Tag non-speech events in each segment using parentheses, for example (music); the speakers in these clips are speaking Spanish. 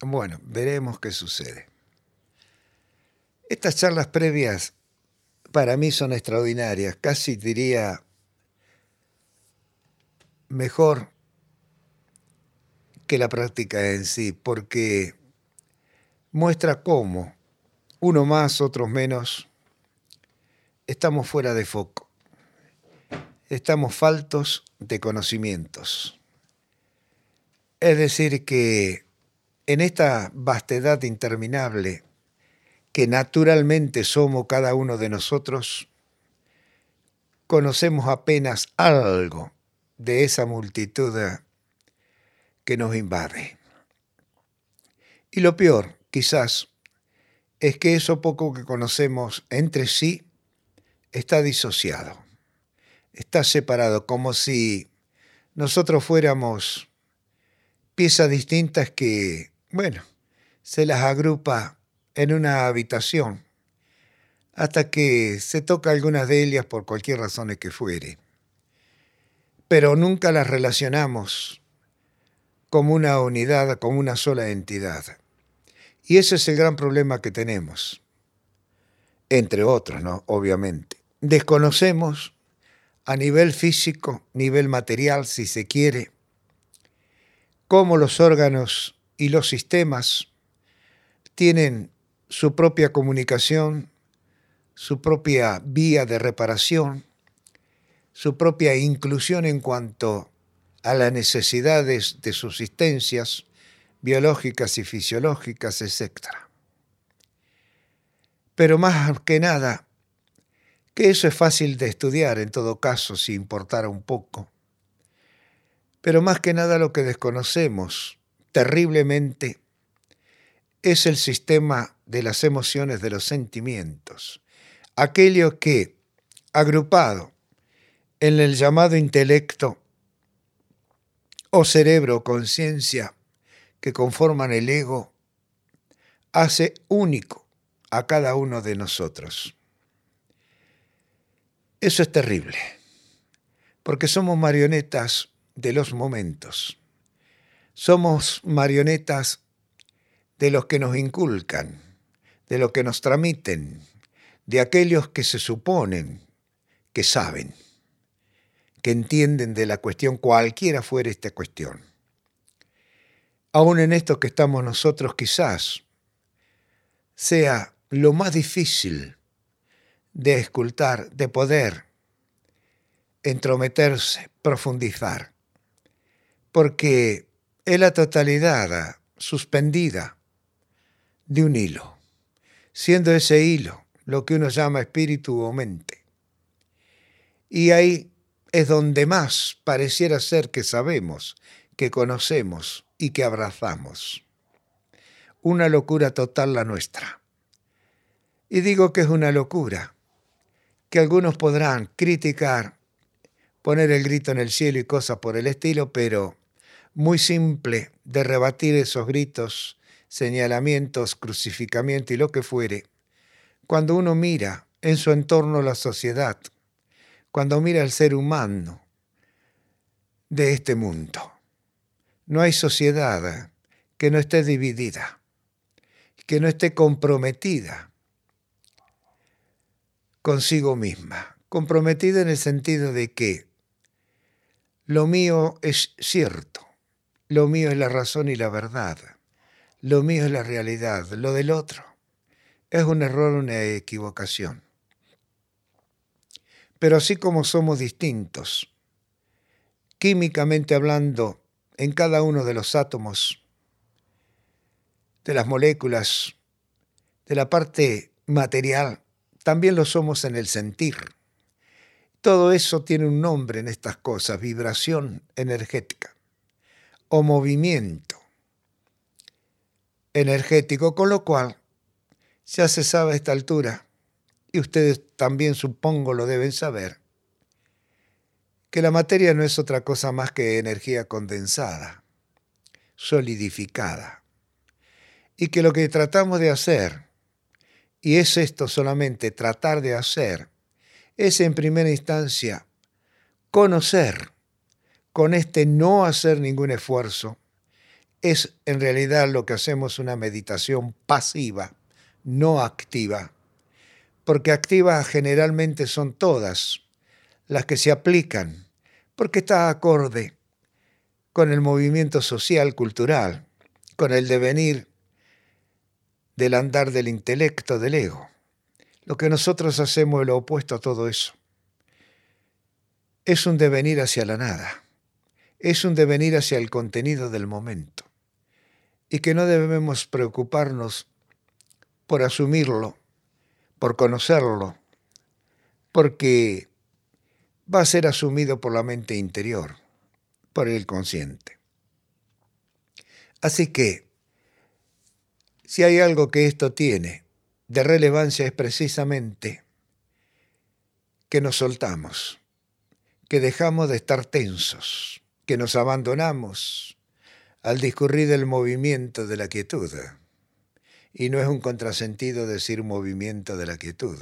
Bueno, veremos qué sucede. Estas charlas previas para mí son extraordinarias, casi diría mejor que la práctica en sí, porque muestra cómo, uno más, otros menos, estamos fuera de foco, estamos faltos de conocimientos. Es decir, que en esta vastedad interminable que naturalmente somos cada uno de nosotros, conocemos apenas algo de esa multitud que nos invade. Y lo peor, quizás, es que eso poco que conocemos entre sí está disociado, está separado, como si nosotros fuéramos piezas distintas que, bueno, se las agrupa en una habitación hasta que se toca algunas de ellas por cualquier razón que fuere. Pero nunca las relacionamos como una unidad, como una sola entidad. Y ese es el gran problema que tenemos, entre otros, ¿no? Obviamente. Desconocemos a nivel físico, nivel material, si se quiere, cómo los órganos y los sistemas tienen su propia comunicación, su propia vía de reparación, su propia inclusión en cuanto a las necesidades de subsistencias biológicas y fisiológicas, etc. Pero más que nada, que eso es fácil de estudiar en todo caso, si importara un poco. Pero más que nada lo que desconocemos terriblemente es el sistema de las emociones, de los sentimientos. Aquello que, agrupado en el llamado intelecto, o cerebro o conciencia que conforman el ego, hace único a cada uno de nosotros. Eso es terrible, porque somos marionetas de los momentos. Somos marionetas de los que nos inculcan, de los que nos tramiten, de aquellos que se suponen que saben que entienden de la cuestión, cualquiera fuera esta cuestión. Aún en esto que estamos nosotros quizás sea lo más difícil de escultar, de poder entrometerse, profundizar, porque es la totalidad suspendida de un hilo, siendo ese hilo lo que uno llama espíritu o mente. Y ahí es donde más pareciera ser que sabemos, que conocemos y que abrazamos. Una locura total la nuestra. Y digo que es una locura, que algunos podrán criticar, poner el grito en el cielo y cosas por el estilo, pero muy simple de rebatir esos gritos, señalamientos, crucificamiento y lo que fuere, cuando uno mira en su entorno la sociedad, cuando mira al ser humano de este mundo. No hay sociedad que no esté dividida, que no esté comprometida consigo misma, comprometida en el sentido de que lo mío es cierto, lo mío es la razón y la verdad, lo mío es la realidad, lo del otro es un error, una equivocación. Pero así como somos distintos, químicamente hablando, en cada uno de los átomos, de las moléculas, de la parte material, también lo somos en el sentir. Todo eso tiene un nombre en estas cosas, vibración energética o movimiento energético, con lo cual ya se sabe a esta altura y ustedes también supongo lo deben saber, que la materia no es otra cosa más que energía condensada, solidificada, y que lo que tratamos de hacer, y es esto solamente tratar de hacer, es en primera instancia conocer, con este no hacer ningún esfuerzo, es en realidad lo que hacemos una meditación pasiva, no activa, porque activas generalmente son todas las que se aplican, porque está acorde con el movimiento social, cultural, con el devenir del andar del intelecto, del ego. Lo que nosotros hacemos es lo opuesto a todo eso. Es un devenir hacia la nada, es un devenir hacia el contenido del momento, y que no debemos preocuparnos por asumirlo, por conocerlo, porque va a ser asumido por la mente interior, por el consciente. Así que, si hay algo que esto tiene de relevancia es precisamente que nos soltamos, que dejamos de estar tensos, que nos abandonamos al discurrir del movimiento de la quietud. Y no es un contrasentido decir movimiento de la quietud,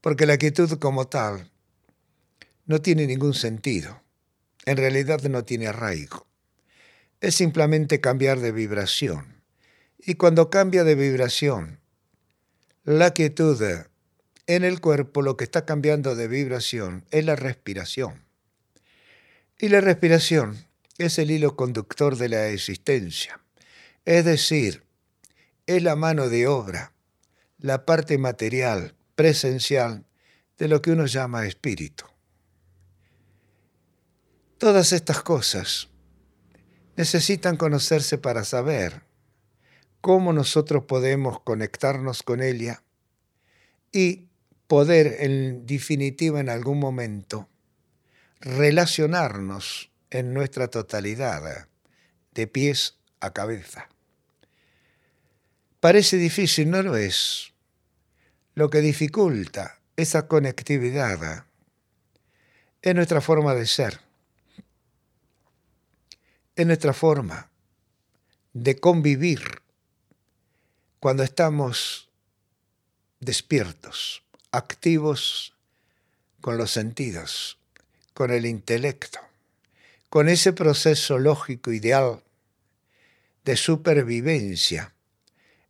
porque la quietud como tal no tiene ningún sentido, en realidad no tiene arraigo, es simplemente cambiar de vibración. Y cuando cambia de vibración, la quietud en el cuerpo lo que está cambiando de vibración es la respiración. Y la respiración es el hilo conductor de la existencia. Es decir, es la mano de obra, la parte material, presencial, de lo que uno llama espíritu. Todas estas cosas necesitan conocerse para saber cómo nosotros podemos conectarnos con ella y poder, en definitiva, en algún momento, relacionarnos en nuestra totalidad, de pies a cabeza. Parece difícil, no lo es. Lo que dificulta esa conectividad es nuestra forma de ser, es nuestra forma de convivir cuando estamos despiertos, activos con los sentidos, con el intelecto, con ese proceso lógico ideal de supervivencia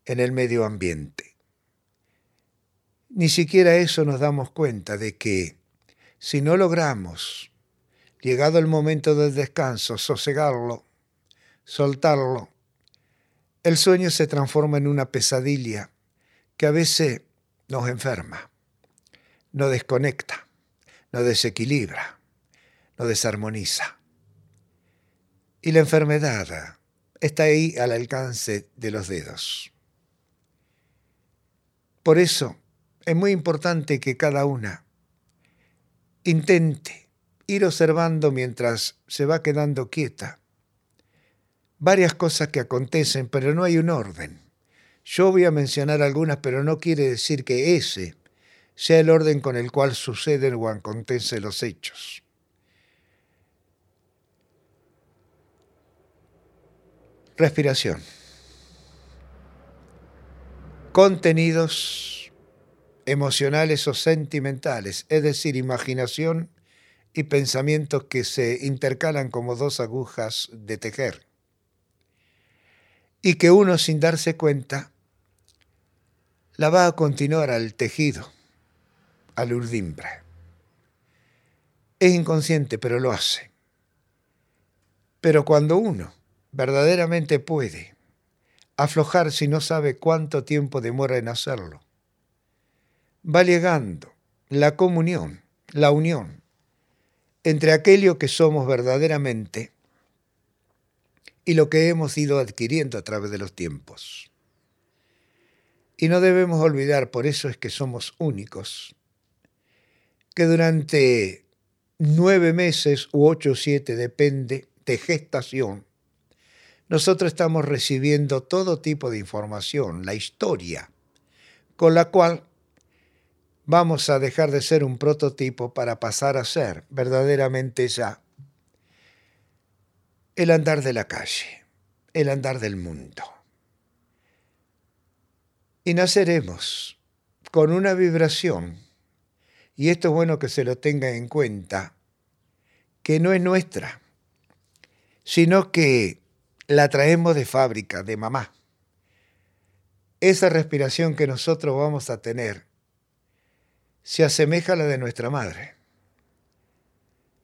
en el medio ambiente. Ni siquiera eso nos damos cuenta de que si no logramos, llegado el momento del descanso, sosegarlo, soltarlo, el sueño se transforma en una pesadilla que a veces nos enferma, nos desconecta, nos desequilibra, nos desarmoniza. Y la enfermedad está ahí al alcance de los dedos. Por eso es muy importante que cada una intente ir observando mientras se va quedando quieta varias cosas que acontecen, pero no hay un orden. Yo voy a mencionar algunas, pero no quiere decir que ese sea el orden con el cual suceden o acontecen los hechos. Respiración contenidos emocionales o sentimentales, es decir, imaginación y pensamientos que se intercalan como dos agujas de tejer, y que uno sin darse cuenta la va a continuar al tejido, al urdimbre. Es inconsciente, pero lo hace. Pero cuando uno verdaderamente puede aflojar si no sabe cuánto tiempo demora en hacerlo. Va llegando la comunión, la unión entre aquello que somos verdaderamente y lo que hemos ido adquiriendo a través de los tiempos. Y no debemos olvidar, por eso es que somos únicos, que durante nueve meses u ocho o siete, depende, de gestación, nosotros estamos recibiendo todo tipo de información, la historia, con la cual vamos a dejar de ser un prototipo para pasar a ser verdaderamente ya el andar de la calle, el andar del mundo. Y naceremos con una vibración, y esto es bueno que se lo tenga en cuenta, que no es nuestra, sino que la traemos de fábrica, de mamá. Esa respiración que nosotros vamos a tener se asemeja a la de nuestra madre.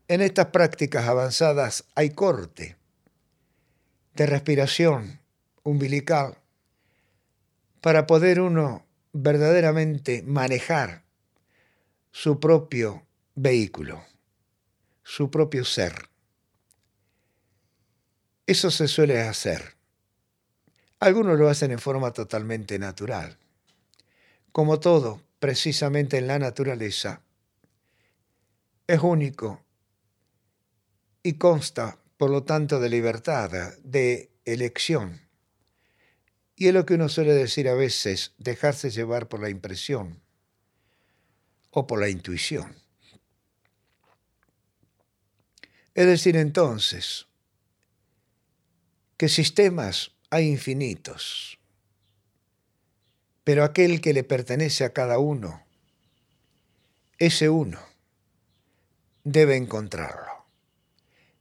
En estas prácticas avanzadas hay corte de respiración umbilical para poder uno verdaderamente manejar su propio vehículo, su propio ser. Eso se suele hacer. Algunos lo hacen en forma totalmente natural. Como todo, precisamente en la naturaleza, es único y consta, por lo tanto, de libertad, de elección. Y es lo que uno suele decir a veces, dejarse llevar por la impresión o por la intuición. Es decir, entonces, que sistemas hay infinitos, pero aquel que le pertenece a cada uno, ese uno, debe encontrarlo.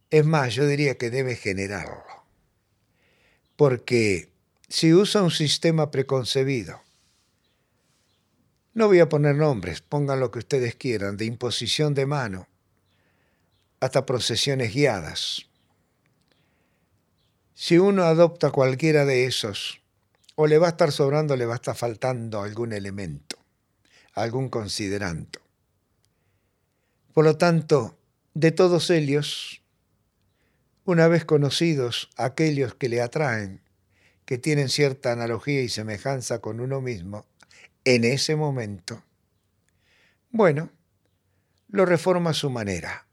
Es más, yo diría que debe generarlo. Porque si usa un sistema preconcebido, no voy a poner nombres, pongan lo que ustedes quieran, de imposición de mano hasta procesiones guiadas. Si uno adopta cualquiera de esos, o le va a estar sobrando, le va a estar faltando algún elemento, algún considerando. Por lo tanto, de todos ellos, una vez conocidos aquellos que le atraen, que tienen cierta analogía y semejanza con uno mismo, en ese momento, bueno, lo reforma a su manera,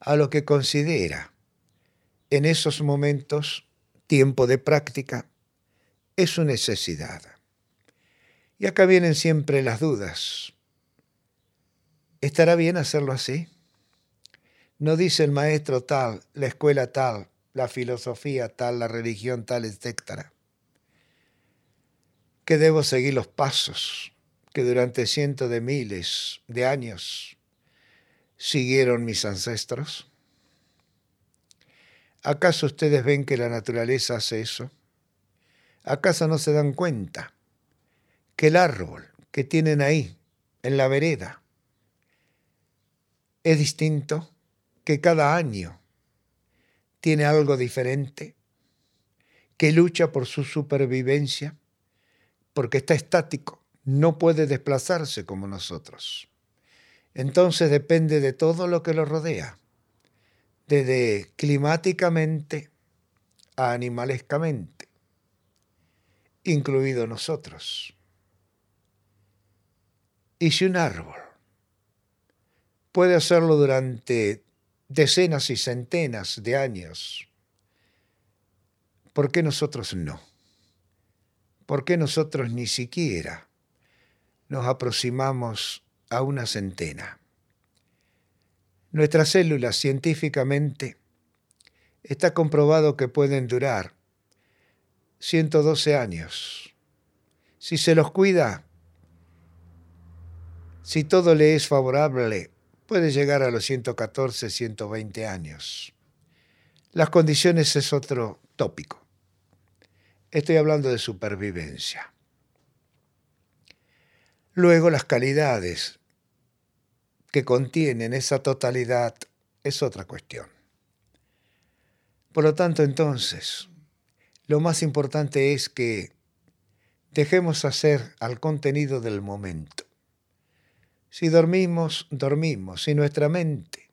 a lo que considera en esos momentos tiempo de práctica es su necesidad. Y acá vienen siempre las dudas. ¿Estará bien hacerlo así? No dice el maestro tal, la escuela tal, la filosofía tal, la religión tal, etc. Que debo seguir los pasos que durante cientos de miles de años siguieron mis ancestros. ¿Acaso ustedes ven que la naturaleza hace eso? ¿Acaso no se dan cuenta que el árbol que tienen ahí, en la vereda, es distinto, que cada año tiene algo diferente, que lucha por su supervivencia, porque está estático, no puede desplazarse como nosotros. Entonces depende de todo lo que lo rodea desde climáticamente a animalescamente, incluido nosotros. Y si un árbol puede hacerlo durante decenas y centenas de años, ¿por qué nosotros no? ¿Por qué nosotros ni siquiera nos aproximamos a una centena? Nuestras células científicamente está comprobado que pueden durar 112 años. Si se los cuida, si todo le es favorable, puede llegar a los 114, 120 años. Las condiciones es otro tópico. Estoy hablando de supervivencia. Luego las calidades que contienen esa totalidad es otra cuestión. Por lo tanto, entonces, lo más importante es que dejemos hacer al contenido del momento. Si dormimos, dormimos. Si nuestra mente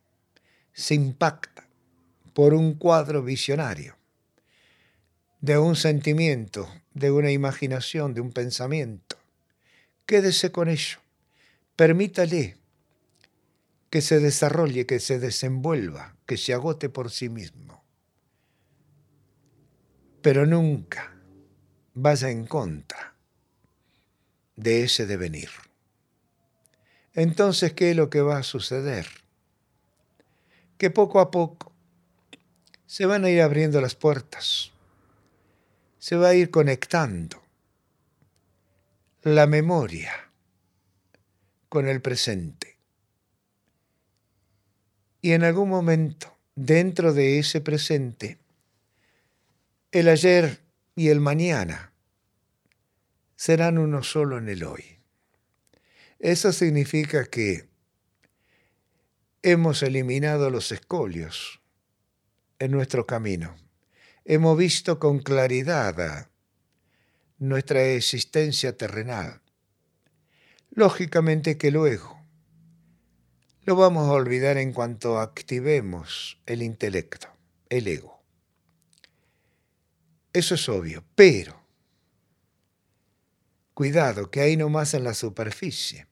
se impacta por un cuadro visionario, de un sentimiento, de una imaginación, de un pensamiento, quédese con ello. Permítale que se desarrolle, que se desenvuelva, que se agote por sí mismo. Pero nunca vaya en contra de ese devenir. Entonces, ¿qué es lo que va a suceder? Que poco a poco se van a ir abriendo las puertas, se va a ir conectando la memoria con el presente y en algún momento, dentro de ese presente, El ayer y el mañana serán uno solo en el hoy. Eso significa que hemos eliminado los escolios en nuestro camino. Hemos visto con claridad nuestra existencia terrenal. Lógicamente que luego lo vamos a olvidar en cuanto activemos el intelecto, el ego. Eso es obvio, pero cuidado que ahí nomás en la superficie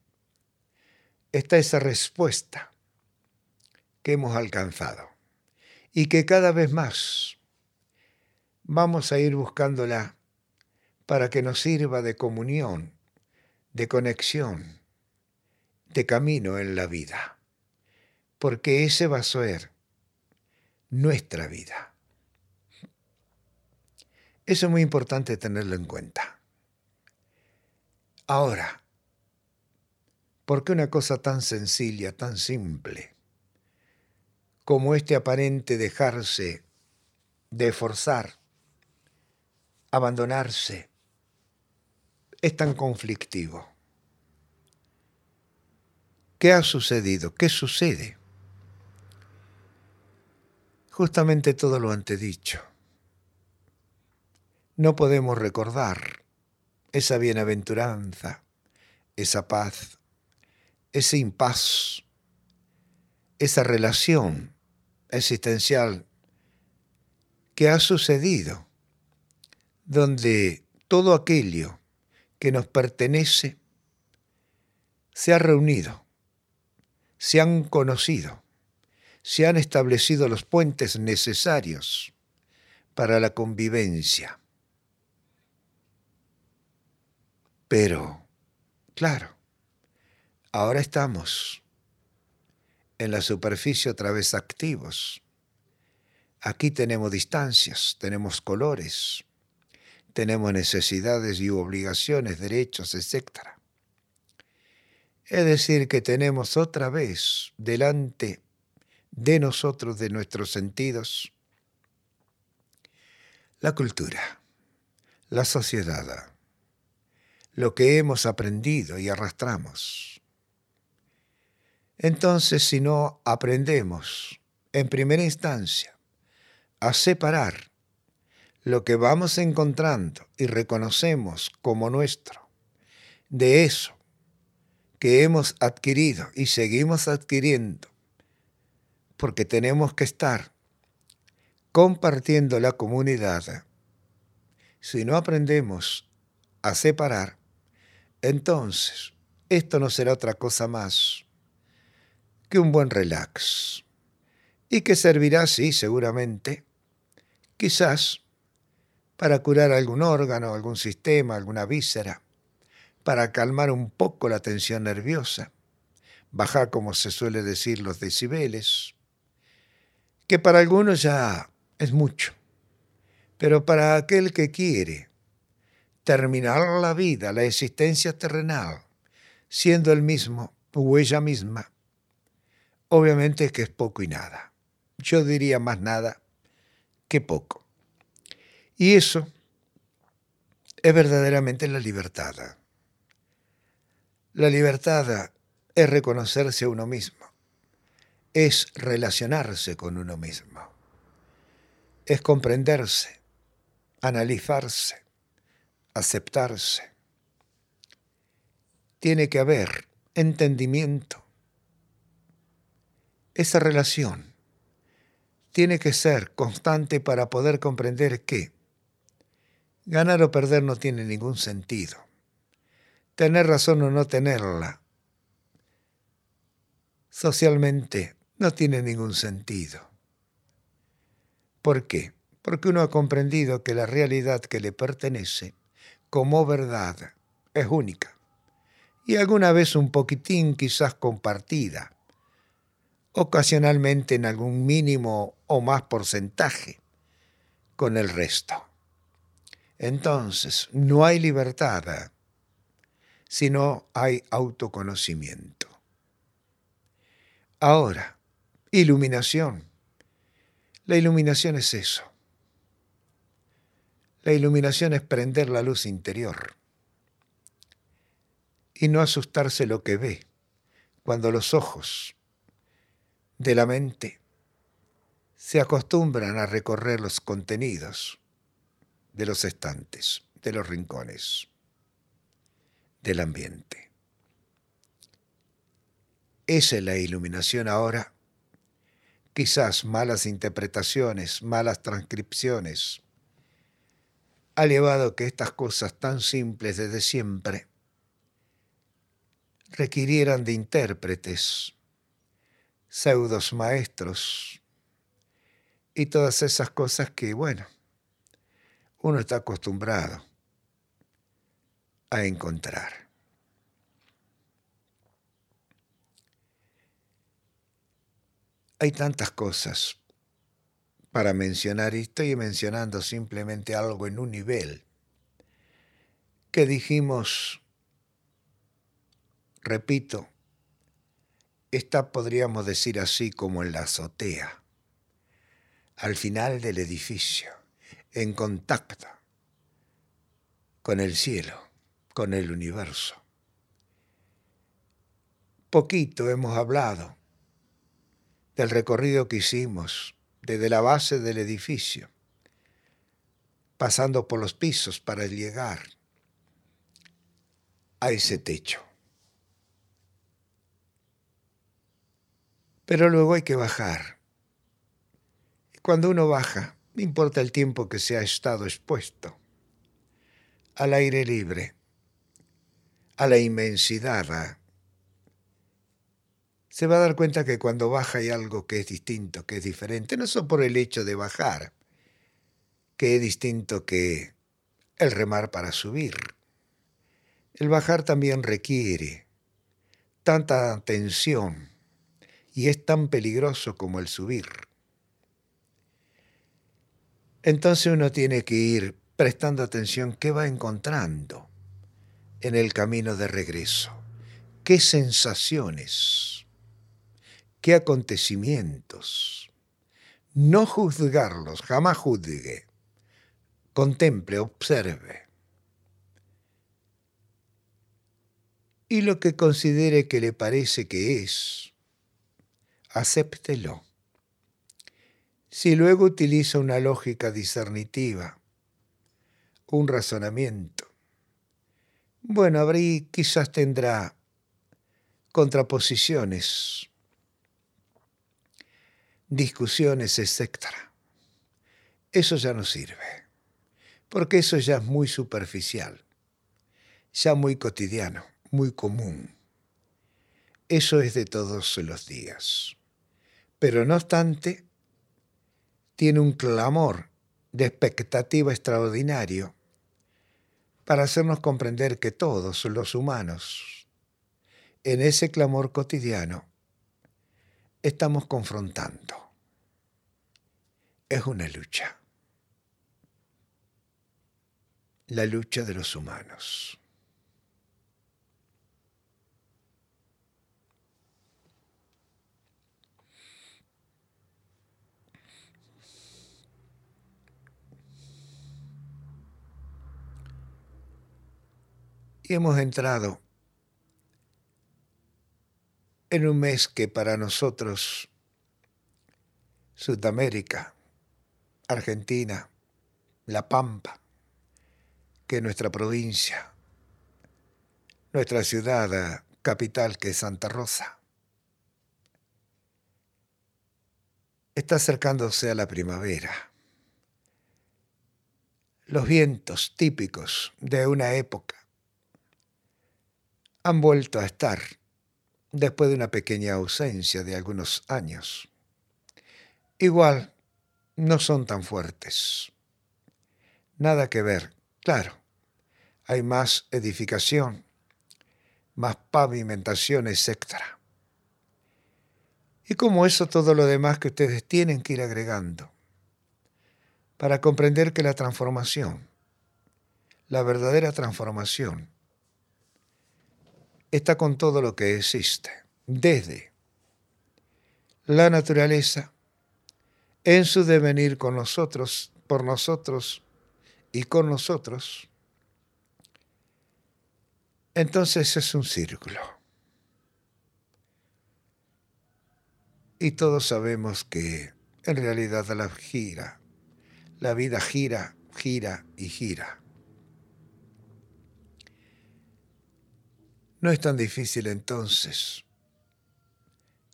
está esa respuesta que hemos alcanzado y que cada vez más vamos a ir buscándola para que nos sirva de comunión, de conexión, de camino en la vida, porque ese va a ser nuestra vida. Eso es muy importante tenerlo en cuenta. Ahora, ¿por qué una cosa tan sencilla, tan simple, como este aparente dejarse de forzar, abandonarse, es tan conflictivo? ¿Qué ha sucedido? ¿Qué sucede? Justamente todo lo antedicho. No podemos recordar esa bienaventuranza, esa paz, ese impas, esa relación existencial que ha sucedido, donde todo aquello que nos pertenece se ha reunido, se han conocido, se han establecido los puentes necesarios para la convivencia. Pero, claro, ahora estamos en la superficie otra vez activos. Aquí tenemos distancias, tenemos colores, tenemos necesidades y obligaciones, derechos, etc. Es decir, que tenemos otra vez delante de nosotros, de nuestros sentidos, la cultura, la sociedad, lo que hemos aprendido y arrastramos. Entonces, si no aprendemos en primera instancia a separar lo que vamos encontrando y reconocemos como nuestro, de eso que hemos adquirido y seguimos adquiriendo, porque tenemos que estar compartiendo la comunidad, si no aprendemos a separar, entonces esto no será otra cosa más que un buen relax. Y que servirá, sí, seguramente, quizás para curar algún órgano, algún sistema, alguna víscera, para calmar un poco la tensión nerviosa, bajar, como se suele decir, los decibeles, que para algunos ya es mucho, pero para aquel que quiere terminar la vida, la existencia terrenal, siendo el mismo o ella misma, obviamente que es poco y nada. Yo diría más nada que poco. Y eso es verdaderamente la libertad. La libertad es reconocerse a uno mismo, es relacionarse con uno mismo, es comprenderse, analizarse, aceptarse. Tiene que haber entendimiento. Esa relación tiene que ser constante para poder comprender que Ganar o perder no tiene ningún sentido. Tener razón o no tenerla. Socialmente no tiene ningún sentido. ¿Por qué? Porque uno ha comprendido que la realidad que le pertenece como verdad es única y alguna vez un poquitín quizás compartida, ocasionalmente en algún mínimo o más porcentaje con el resto. Entonces, no hay libertad si no hay autoconocimiento. Ahora, iluminación. La iluminación es eso. La iluminación es prender la luz interior y no asustarse lo que ve cuando los ojos de la mente se acostumbran a recorrer los contenidos de los estantes, de los rincones, del ambiente. Esa es la iluminación ahora. Quizás malas interpretaciones, malas transcripciones, ha llevado que estas cosas tan simples desde siempre requirieran de intérpretes, pseudos maestros, y todas esas cosas que, bueno, uno está acostumbrado a encontrar. Hay tantas cosas para mencionar y estoy mencionando simplemente algo en un nivel que dijimos, repito, está podríamos decir así como en la azotea al final del edificio, en contacto con el cielo, con el universo. Poquito hemos hablado del recorrido que hicimos desde la base del edificio, pasando por los pisos para llegar a ese techo. Pero luego hay que bajar cuando uno baja, no importa el tiempo que se ha estado expuesto, al aire libre, a la inmensidad, se va a dar cuenta que cuando baja hay algo que es distinto, que es diferente, no solo por el hecho de bajar, que es distinto que el remar para subir. El bajar también requiere tanta atención y es tan peligroso como el subir. Entonces uno tiene que ir prestando atención qué va encontrando en el camino de regreso, qué sensaciones, qué acontecimientos. No juzgarlos, jamás juzgue, contemple, observe. Y lo que considere que le parece que es, acéptelo. Si luego utiliza una lógica discernitiva, un razonamiento, bueno, habría, quizás tendrá contraposiciones, discusiones, etc. Eso ya no sirve, porque eso ya es muy superficial, ya muy cotidiano, muy común. Eso es de todos los días. Pero no obstante, tiene un clamor de expectativa extraordinario para hacernos comprender que todos los humanos, en ese clamor cotidiano, estamos confrontando. Es una lucha. La lucha de los humanos. Y hemos entrado en un mes que para nosotros, Sudamérica, Argentina, La Pampa, que es nuestra provincia, nuestra ciudad capital que es Santa Rosa, está acercándose a la primavera. Los vientos típicos de una época han vuelto a estar después de una pequeña ausencia de algunos años. Igual, no son tan fuertes. Nada que ver, claro. Hay más edificación, más pavimentación, etc. Y como eso, todo lo demás que ustedes tienen que ir agregando para comprender que la transformación, la verdadera transformación, está con todo lo que existe, desde la naturaleza, en su devenir con nosotros, por nosotros y con nosotros, entonces es un círculo. Y todos sabemos que en realidad la gira, la vida gira, gira y gira. No es tan difícil entonces,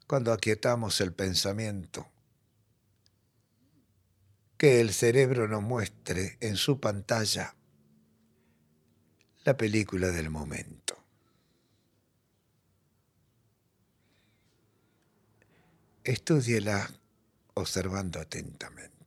cuando aquietamos el pensamiento, que el cerebro nos muestre en su pantalla la película del momento. Estúdiela observando atentamente.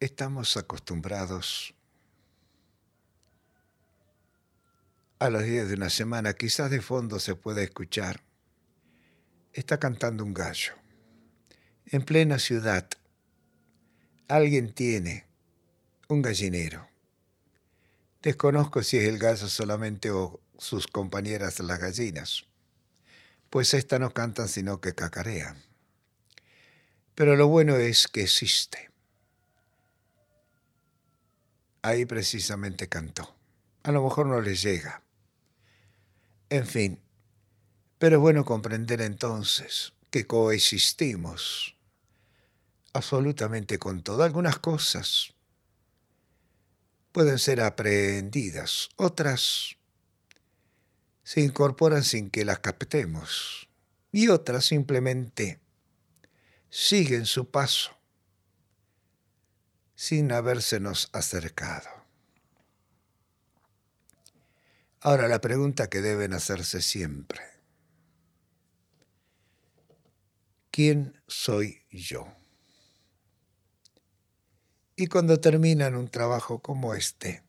Estamos acostumbrados a los días de una semana, quizás de fondo se pueda escuchar, está cantando un gallo. En plena ciudad, alguien tiene un gallinero. Desconozco si es el gallo solamente o sus compañeras las gallinas, pues éstas no cantan sino que cacarean. Pero lo bueno es que existe ahí precisamente cantó. A lo mejor no les llega. En fin, pero es bueno comprender entonces que coexistimos absolutamente con todo. Algunas cosas pueden ser aprehendidas, otras se incorporan sin que las captemos y otras simplemente siguen su paso sin habérsenos acercado. Ahora la pregunta que deben hacerse siempre. ¿Quién soy yo? Y cuando terminan un trabajo como este,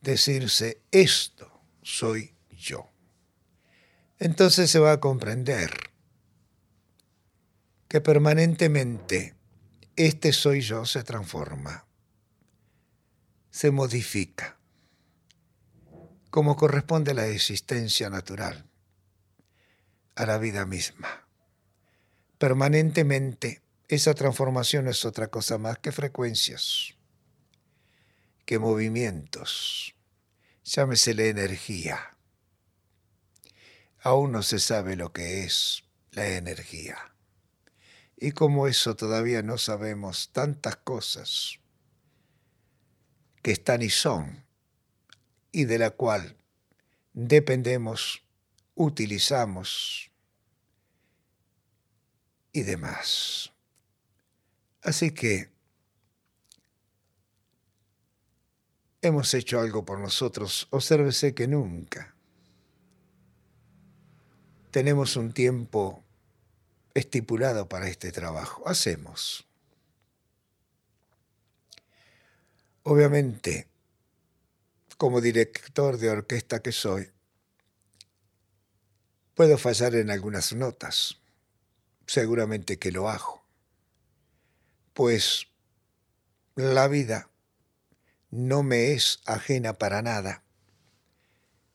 decirse, esto soy yo. Entonces se va a comprender que permanentemente este soy yo se transforma, se modifica, como corresponde a la existencia natural, a la vida misma. Permanentemente, esa transformación es otra cosa más que frecuencias, que movimientos, llámese la energía. Aún no se sabe lo que es la energía. Y como eso todavía no sabemos tantas cosas que están y son, y de la cual dependemos, utilizamos y demás. Así que hemos hecho algo por nosotros. Obsérvese que nunca tenemos un tiempo estipulado para este trabajo. Hacemos. Obviamente, como director de orquesta que soy, puedo fallar en algunas notas. Seguramente que lo hago. Pues la vida no me es ajena para nada.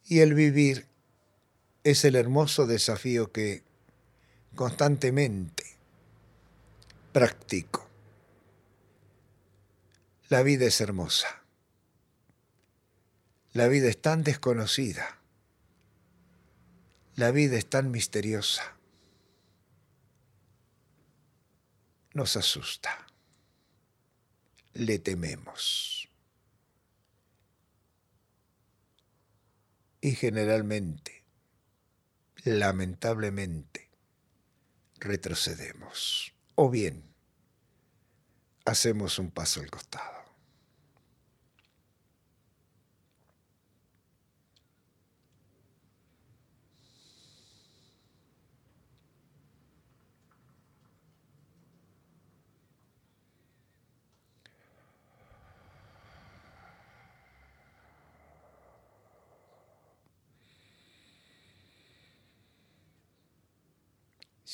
Y el vivir es el hermoso desafío que constantemente practico. La vida es hermosa. La vida es tan desconocida. La vida es tan misteriosa. Nos asusta. Le tememos. Y generalmente, lamentablemente, retrocedemos o bien hacemos un paso al costado.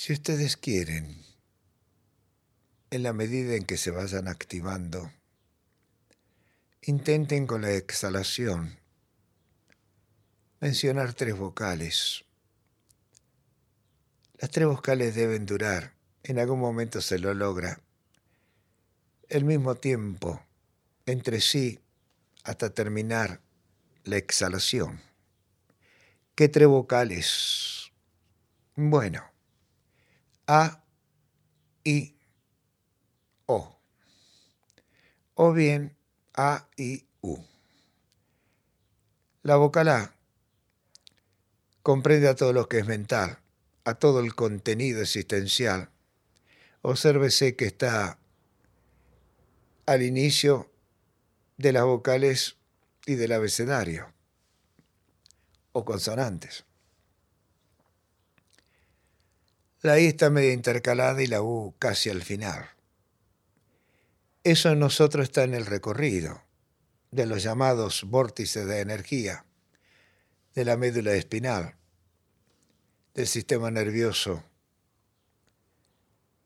Si ustedes quieren, en la medida en que se vayan activando, intenten con la exhalación mencionar tres vocales. Las tres vocales deben durar, en algún momento se lo logra, el mismo tiempo entre sí hasta terminar la exhalación. ¿Qué tres vocales? Bueno, a, I, O. O bien A, I, U. La vocal A comprende a todo lo que es mental, a todo el contenido existencial. Obsérvese que está al inicio de las vocales y del abecedario o consonantes. La I está medio intercalada y la U casi al final. Eso en nosotros está en el recorrido de los llamados vórtices de energía, de la médula espinal, del sistema nervioso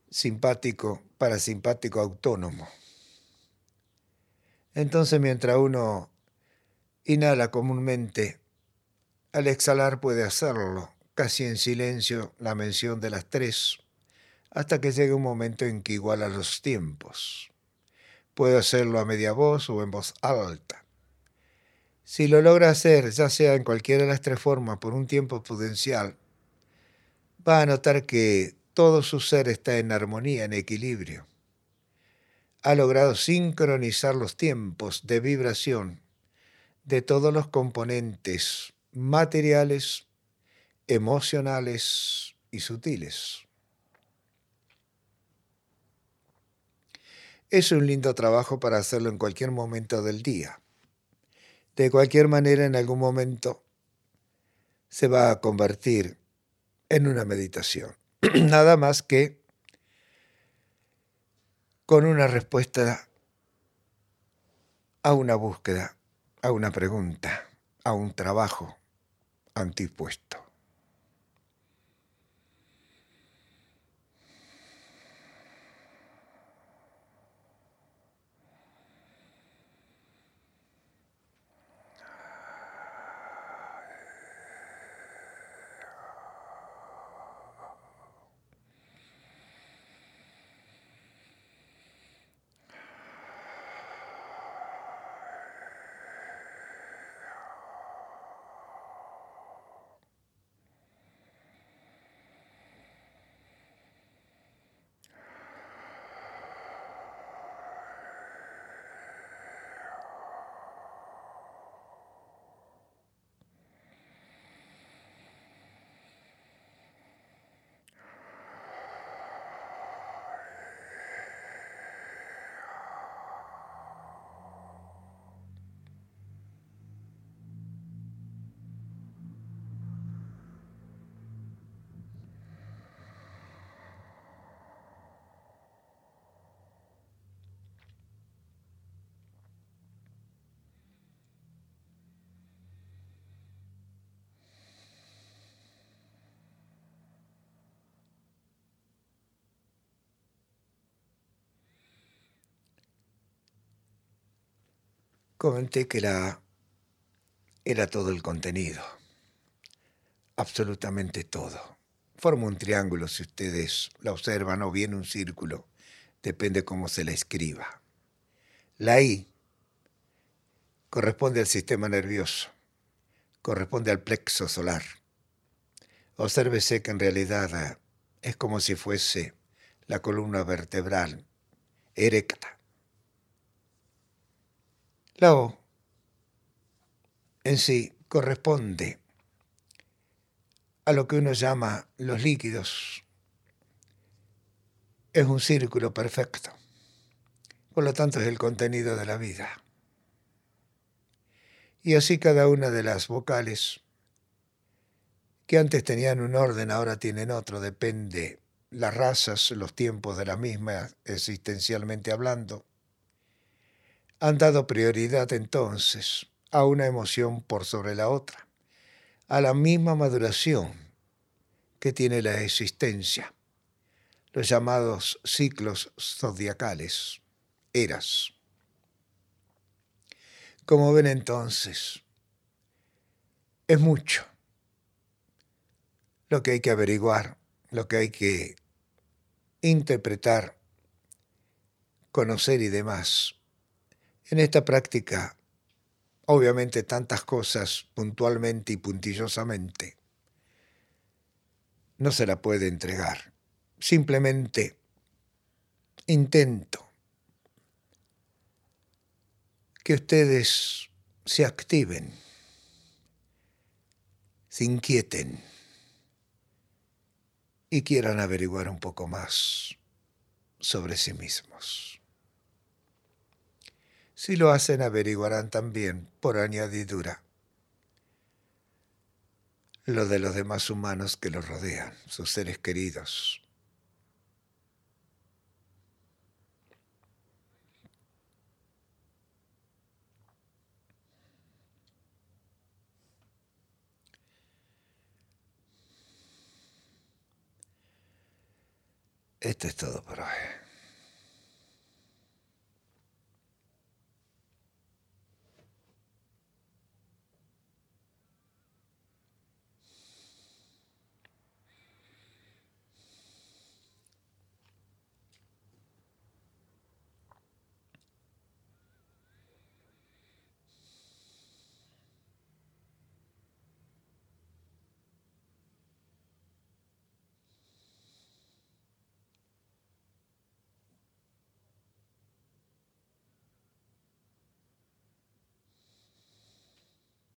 simpático, parasimpático autónomo. Entonces, mientras uno inhala comúnmente, al exhalar puede hacerlo casi en silencio la mención de las tres, hasta que llegue un momento en que iguala los tiempos. Puede hacerlo a media voz o en voz alta. Si lo logra hacer, ya sea en cualquiera de las tres formas, por un tiempo prudencial, va a notar que todo su ser está en armonía, en equilibrio. Ha logrado sincronizar los tiempos de vibración de todos los componentes materiales emocionales y sutiles. Es un lindo trabajo para hacerlo en cualquier momento del día. De cualquier manera, en algún momento se va a convertir en una meditación. (clears throat) Nada más que con una respuesta a una búsqueda, a una pregunta, a un trabajo antipuesto. Comenté que era, era todo el contenido, absolutamente todo. Forma un triángulo si ustedes la observan o bien un círculo, depende cómo se la escriba. La I corresponde al sistema nervioso, corresponde al plexo solar. Obsérvese que en realidad es como si fuese la columna vertebral erecta la O en sí corresponde a lo que uno llama los líquidos. Es un círculo perfecto. Por lo tanto, es el contenido de la vida. Y así cada una de las vocales, que antes tenían un orden, ahora tienen otro, depende las razas, los tiempos de la misma, existencialmente hablando, han dado prioridad entonces a una emoción por sobre la otra, a la misma maduración que tiene la existencia, los llamados ciclos zodiacales, eras. Como ven entonces, es mucho lo que hay que averiguar, lo que hay que interpretar, conocer y demás. En esta práctica, obviamente tantas cosas puntualmente y puntillosamente, no se la puede entregar. Simplemente intento que ustedes se activen, se inquieten y quieran averiguar un poco más sobre sí mismos. Si lo hacen, averiguarán también, por añadidura, lo de los demás humanos que los rodean, sus seres queridos. Esto es todo por hoy.